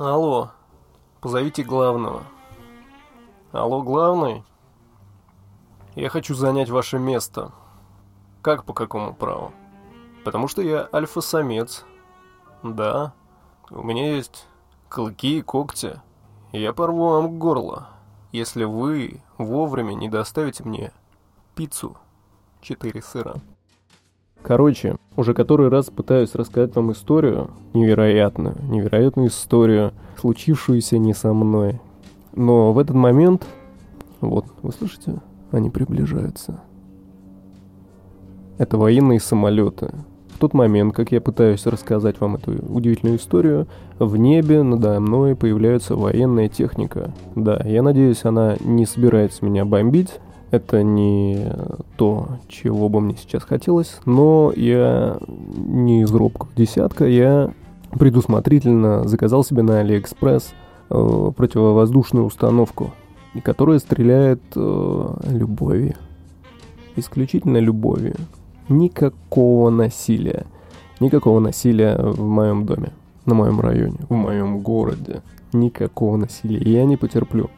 Алло, позовите главного. Алло, главный? Я хочу занять ваше место. Как по какому праву? Потому что я альфа-самец. Да, у меня есть клыки и когти. Я порву вам горло, если вы вовремя не доставите мне пиццу четыре сыра. Короче, уже который раз пытаюсь рассказать вам историю, невероятную, невероятную историю, случившуюся не со мной. Но в этот момент, вот, вы слышите, они приближаются. Это военные самолеты. В тот момент, как я пытаюсь рассказать вам эту удивительную историю, в небе надо мной появляется военная техника. Да, я надеюсь, она не собирается меня бомбить, это не то, чего бы мне сейчас хотелось, но я не из робкого десятка, я предусмотрительно заказал себе на Алиэкспресс э, противовоздушную установку, которая стреляет э, любовью. Исключительно любовью. Никакого насилия. Никакого насилия в моем доме, на моем районе, в моем городе. Никакого насилия. Я не потерплю.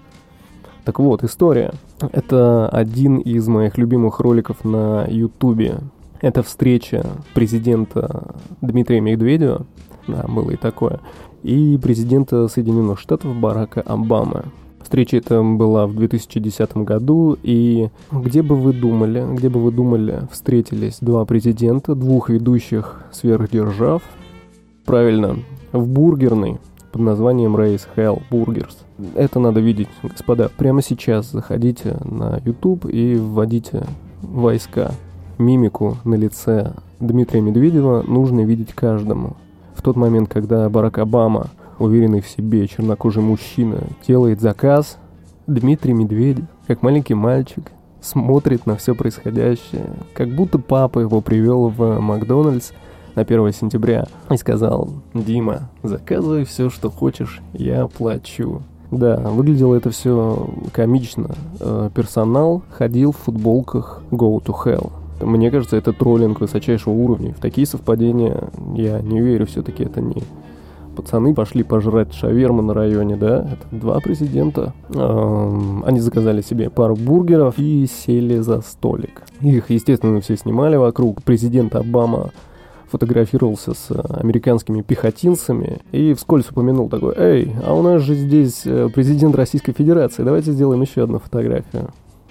Так вот, история. Это один из моих любимых роликов на Ютубе. Это встреча президента Дмитрия Медведева, да, было и такое, и президента Соединенных Штатов Барака Обамы. Встреча эта была в 2010 году, и где бы вы думали, где бы вы думали, встретились два президента, двух ведущих сверхдержав, правильно, в бургерной под названием Race Hell Burgers. Это надо видеть, господа. Прямо сейчас заходите на YouTube и вводите войска. Мимику на лице Дмитрия Медведева нужно видеть каждому. В тот момент, когда Барак Обама, уверенный в себе чернокожий мужчина, делает заказ, Дмитрий Медведев, как маленький мальчик, смотрит на все происходящее, как будто папа его привел в Макдональдс на 1 сентября и сказал, Дима, заказывай все, что хочешь, я плачу. Да, выглядело это все комично. Э, персонал ходил в футболках Go to Hell. Мне кажется, это троллинг высочайшего уровня. В такие совпадения я не верю, все-таки это не пацаны пошли пожрать шаверму на районе, да, это два президента. Эм, они заказали себе пару бургеров и сели за столик. Их, естественно, все снимали вокруг. Президент Обама фотографировался с американскими пехотинцами и вскользь упомянул такой, «Эй, а у нас же здесь э, президент Российской Федерации, давайте сделаем еще одну фотографию».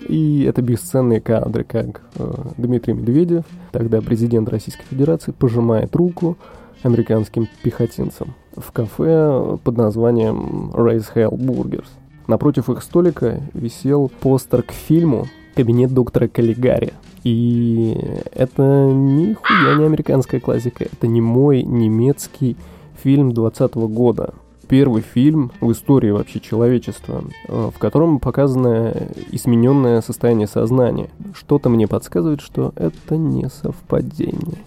И это бесценные кадры, как э, Дмитрий Медведев, тогда президент Российской Федерации, пожимает руку американским пехотинцам в кафе под названием Race Hell Burgers. Напротив их столика висел постер к фильму «Кабинет доктора Каллигари», и это нихуя не американская классика, это не мой немецкий фильм 20 года. Первый фильм в истории вообще человечества, э, в котором показано измененное состояние сознания. Что-то мне подсказывает, что это не совпадение.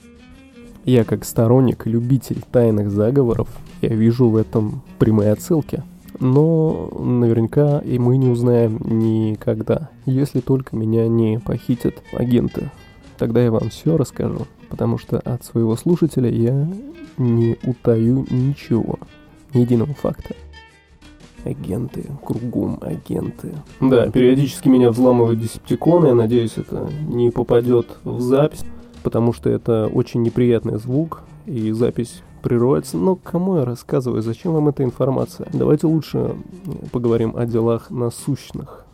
Я как сторонник, любитель тайных заговоров, я вижу в этом прямые отсылки – но наверняка и мы не узнаем никогда, если только меня не похитят агенты. Тогда я вам все расскажу, потому что от своего слушателя я не утаю ничего, ни единого факта. Агенты, кругом агенты. Да, периодически меня взламывают десептиконы, я надеюсь, это не попадет в запись, потому что это очень неприятный звук, и запись прерывается. Но кому я рассказываю? Зачем вам эта информация? Давайте лучше поговорим о делах насущных.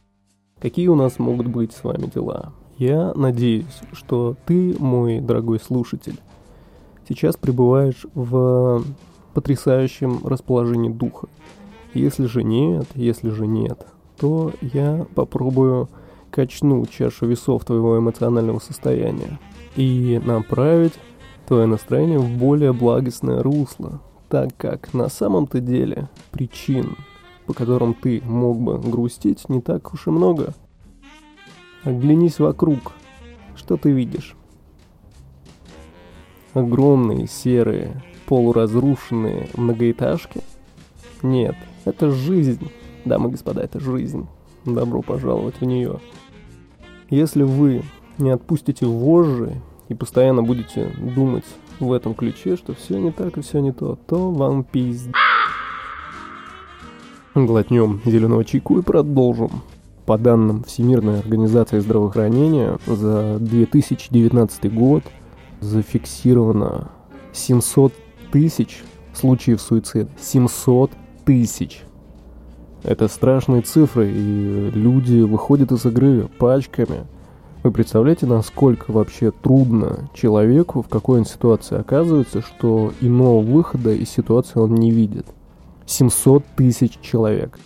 Какие у нас могут быть с вами дела? Я надеюсь, что ты, мой дорогой слушатель, сейчас пребываешь в потрясающем расположении духа. Если же нет, если же нет, то я попробую качну чашу весов твоего эмоционального состояния и направить твое настроение в более благостное русло, так как на самом-то деле причин, по которым ты мог бы грустить, не так уж и много. Оглянись вокруг. Что ты видишь? Огромные серые, полуразрушенные многоэтажки? Нет, это жизнь. Дамы и господа, это жизнь. Добро пожаловать в нее. Если вы не отпустите вожжи и постоянно будете думать в этом ключе, что все не так и все не то, то вам пиздец. Глотнем зеленого чайку и продолжим. По данным Всемирной организации здравоохранения, за 2019 год зафиксировано 700 тысяч случаев суицида. 700 тысяч. Это страшные цифры, и люди выходят из игры пачками. Вы представляете, насколько вообще трудно человеку, в какой он ситуации оказывается, что иного выхода из ситуации он не видит. 700 тысяч человек.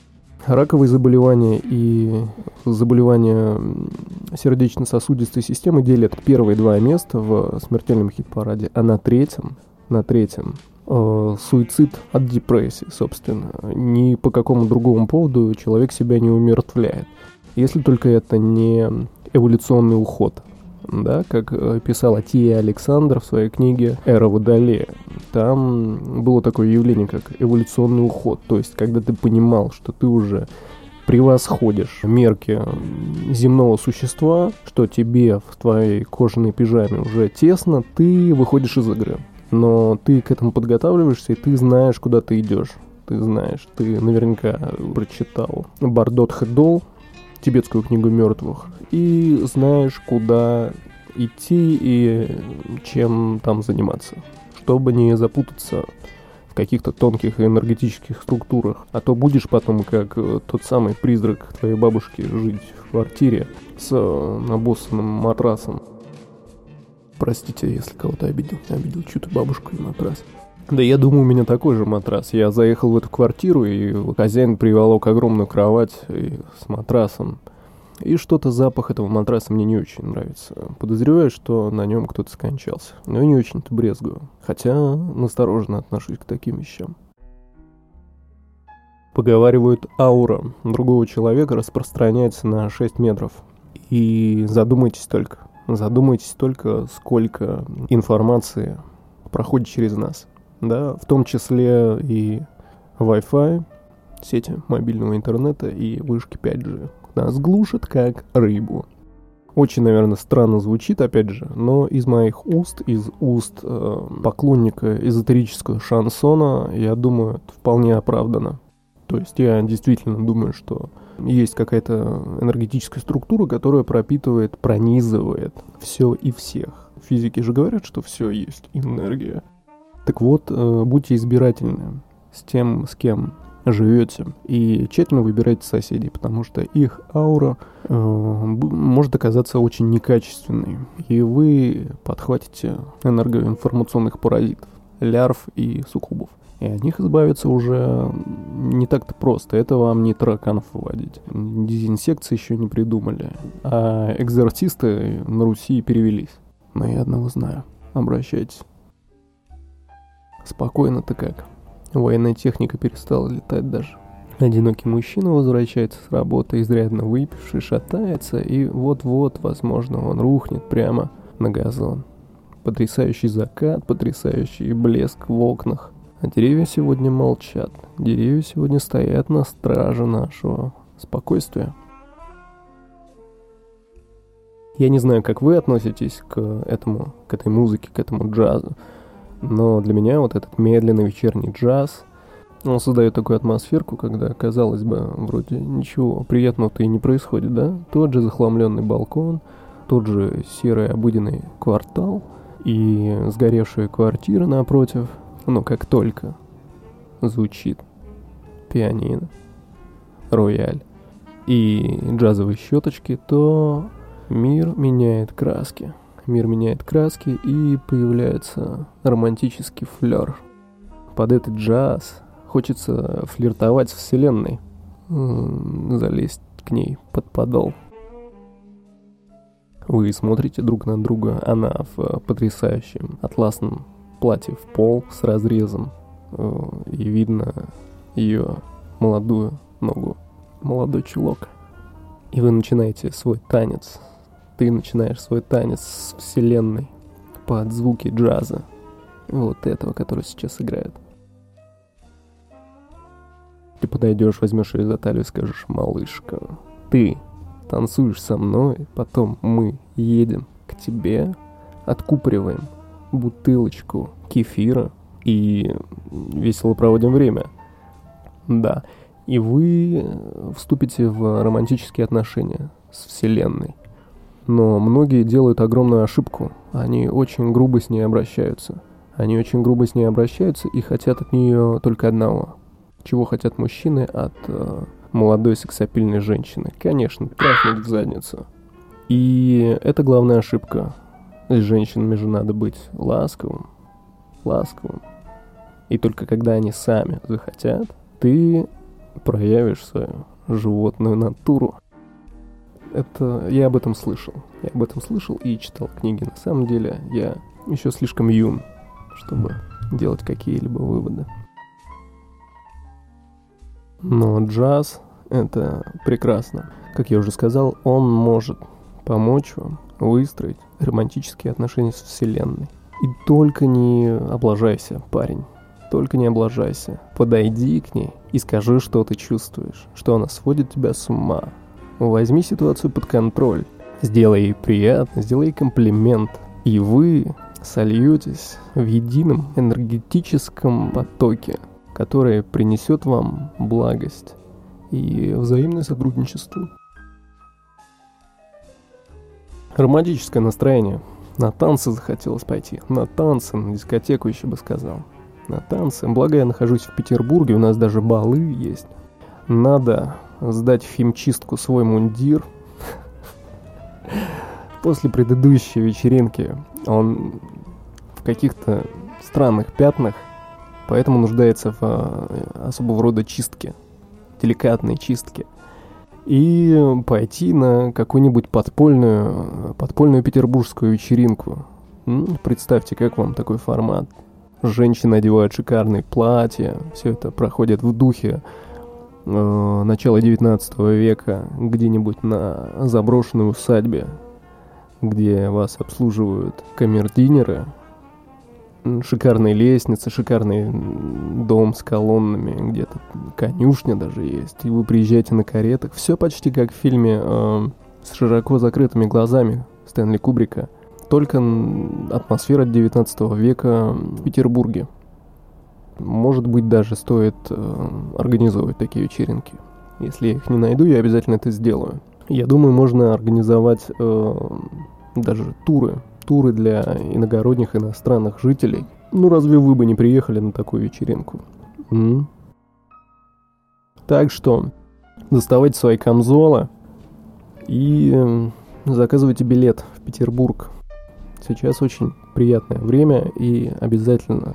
Раковые заболевания и заболевания сердечно-сосудистой системы делят первые два места в смертельном хит-параде, а на третьем, на третьем э, суицид от депрессии, собственно. Ни по какому другому поводу человек себя не умертвляет. Если только это не эволюционный уход да, как э, писала Тия Александр в своей книге «Эра Водолея». Там было такое явление, как эволюционный уход, то есть когда ты понимал, что ты уже превосходишь мерки земного существа, что тебе в твоей кожаной пижаме уже тесно, ты выходишь из игры. Но ты к этому подготавливаешься, и ты знаешь, куда ты идешь. Ты знаешь, ты наверняка прочитал Бардот Хедол, тибетскую книгу мертвых, и знаешь, куда идти и чем там заниматься, чтобы не запутаться в каких-то тонких энергетических структурах. А то будешь потом, как э, тот самый призрак твоей бабушки, жить в квартире с э, набоссанным матрасом. Простите, если кого-то обидел. Обидел чью-то бабушку и матрас. Да я думаю, у меня такой же матрас. Я заехал в эту квартиру, и хозяин приволок огромную кровать и с матрасом. И что-то запах этого матраса мне не очень нравится. Подозреваю, что на нем кто-то скончался. Но я не очень-то брезгую. Хотя настороженно отношусь к таким вещам. Поговаривают, аура другого человека распространяется на 6 метров. И задумайтесь только, задумайтесь только, сколько информации проходит через нас. Да, в том числе и Wi-Fi, сети мобильного интернета и вышки 5G нас глушат как рыбу. Очень, наверное, странно звучит, опять же, но из моих уст, из уст э, поклонника эзотерического шансона, я думаю, это вполне оправдано. То есть я действительно думаю, что есть какая-то энергетическая структура, которая пропитывает, пронизывает все и всех. Физики же говорят, что все есть энергия. Так вот, э, будьте избирательны с тем, с кем живете. И тщательно выбирайте соседей, потому что их аура э, может оказаться очень некачественной. И вы подхватите энергоинформационных паразитов, лярв и суккубов. И от них избавиться уже не так-то просто. Это вам не тараканов выводить. Дезинсекции еще не придумали. А экзорцисты на Руси перевелись. Но я одного знаю. Обращайтесь. Спокойно-то как. Военная техника перестала летать даже. Одинокий мужчина возвращается с работы, изрядно выпивший, шатается, и вот-вот, возможно, он рухнет прямо на газон. Потрясающий закат, потрясающий блеск в окнах. А деревья сегодня молчат. Деревья сегодня стоят на страже нашего спокойствия. Я не знаю, как вы относитесь к этому, к этой музыке, к этому джазу. Но для меня вот этот медленный вечерний джаз, он создает такую атмосферку, когда, казалось бы, вроде ничего приятного-то и не происходит, да? Тот же захламленный балкон, тот же серый обыденный квартал и сгоревшая квартира напротив. Но как только звучит пианино, рояль и джазовые щеточки, то мир меняет краски мир меняет краски и появляется романтический флер. Под этот джаз хочется флиртовать с вселенной, залезть к ней под подол. Вы смотрите друг на друга, она в потрясающем атласном платье в пол с разрезом, э, и видно ее молодую ногу, молодой чулок. И вы начинаете свой танец ты начинаешь свой танец с вселенной под звуки джаза. Вот этого, который сейчас играет. Ты подойдешь, возьмешь ее за талию и скажешь, малышка, ты танцуешь со мной, потом мы едем к тебе, откупориваем бутылочку кефира и весело проводим время. Да, и вы вступите в романтические отношения с Вселенной. Но многие делают огромную ошибку. Они очень грубо с ней обращаются. Они очень грубо с ней обращаются и хотят от нее только одного. Чего хотят мужчины от э, молодой сексапильной женщины? Конечно, трахнуть в задницу. И это главная ошибка. С женщинами же надо быть ласковым, ласковым. И только когда они сами захотят, ты проявишь свою животную натуру. Это я об этом слышал. Я об этом слышал и читал книги. На самом деле я еще слишком юн, чтобы делать какие-либо выводы. Но джаз — это прекрасно. Как я уже сказал, он может помочь вам выстроить романтические отношения с Вселенной. И только не облажайся, парень. Только не облажайся. Подойди к ней и скажи, что ты чувствуешь, что она сводит тебя с ума. Возьми ситуацию под контроль. Сделай ей приятно, сделай ей комплимент. И вы сольетесь в едином энергетическом потоке, который принесет вам благость и взаимное сотрудничество. Романтическое настроение. На танцы захотелось пойти. На танцы, на дискотеку еще бы сказал. На танцы. Благо я нахожусь в Петербурге, у нас даже балы есть. Надо сдать в химчистку свой мундир. После предыдущей вечеринки он в каких-то странных пятнах, поэтому нуждается в э, особого рода чистке, деликатной чистке и пойти на какую-нибудь подпольную, подпольную петербургскую вечеринку. представьте, как вам такой формат. Женщины одевают шикарные платья, все это проходит в духе э, начала 19 века, где-нибудь на заброшенной усадьбе, где вас обслуживают камердинеры, шикарные лестницы, шикарный дом с колоннами, где-то конюшня даже есть, и вы приезжаете на каретах. Все почти как в фильме э, с широко закрытыми глазами Стэнли Кубрика. Только атмосфера 19 века в Петербурге. Может быть, даже стоит э, организовывать такие вечеринки. Если я их не найду, я обязательно это сделаю. Я думаю, можно организовать э, даже туры туры для иногородних иностранных жителей. Ну разве вы бы не приехали на такую вечеринку? М? Так что доставайте свои камзолы и заказывайте билет в Петербург. Сейчас очень приятное время и обязательно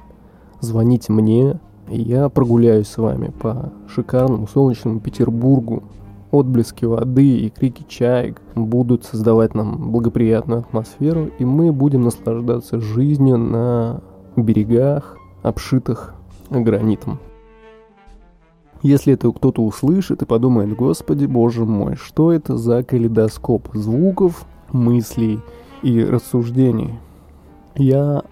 звоните мне, и я прогуляюсь с вами по шикарному солнечному Петербургу, отблески воды и крики чаек будут создавать нам благоприятную атмосферу, и мы будем наслаждаться жизнью на берегах, обшитых гранитом. Если это кто-то услышит и подумает, господи, боже мой, что это за калейдоскоп звуков, мыслей и рассуждений? Я,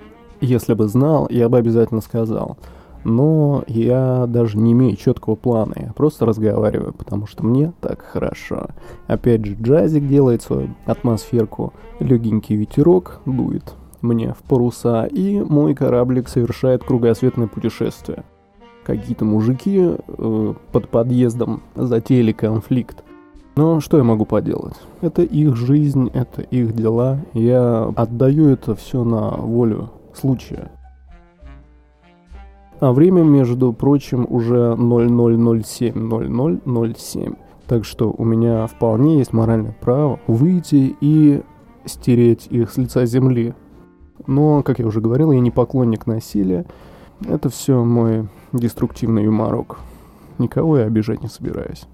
если бы знал, я бы обязательно сказал – но я даже не имею четкого плана, я просто разговариваю, потому что мне так хорошо. Опять же, джазик делает свою атмосферку, легенький ветерок дует мне в паруса, и мой кораблик совершает кругосветное путешествие. Какие-то мужики э, под подъездом затеяли конфликт. Но что я могу поделать? Это их жизнь, это их дела. Я отдаю это все на волю случая. А время, между прочим, уже 0007 Так что у меня вполне есть моральное право выйти и стереть их с лица земли. Но, как я уже говорил, я не поклонник насилия. Это все мой деструктивный юморок. Никого я обижать не собираюсь.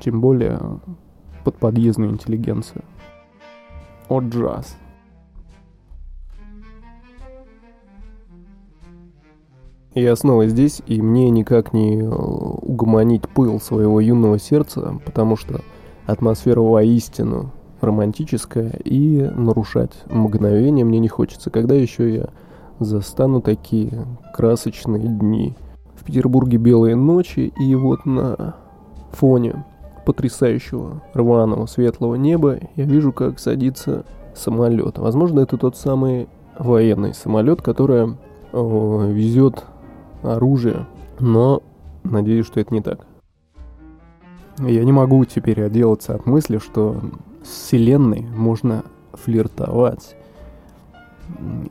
Тем более под подъездную интеллигенцию. О джаз. Я снова здесь, и мне никак не э, угомонить пыл своего юного сердца, потому что атмосфера воистину романтическая, и нарушать мгновение мне не хочется. Когда еще я застану такие красочные дни? В Петербурге белые ночи, и вот на фоне потрясающего рваного светлого неба я вижу, как садится самолет. Возможно, это тот самый военный самолет, который э, везет оружие, но надеюсь, что это не так. Я не могу теперь отделаться от мысли, что с Вселенной можно флиртовать.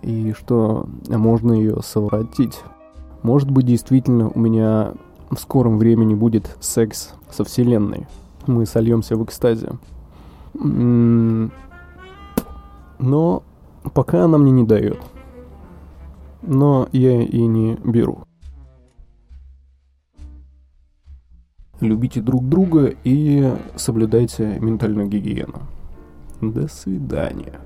И что можно ее совратить. Может быть, действительно у меня в скором времени будет секс со Вселенной. Мы сольемся в экстазе. Но пока она мне не дает. Но я и не беру. Любите друг друга и соблюдайте ментальную гигиену. До свидания.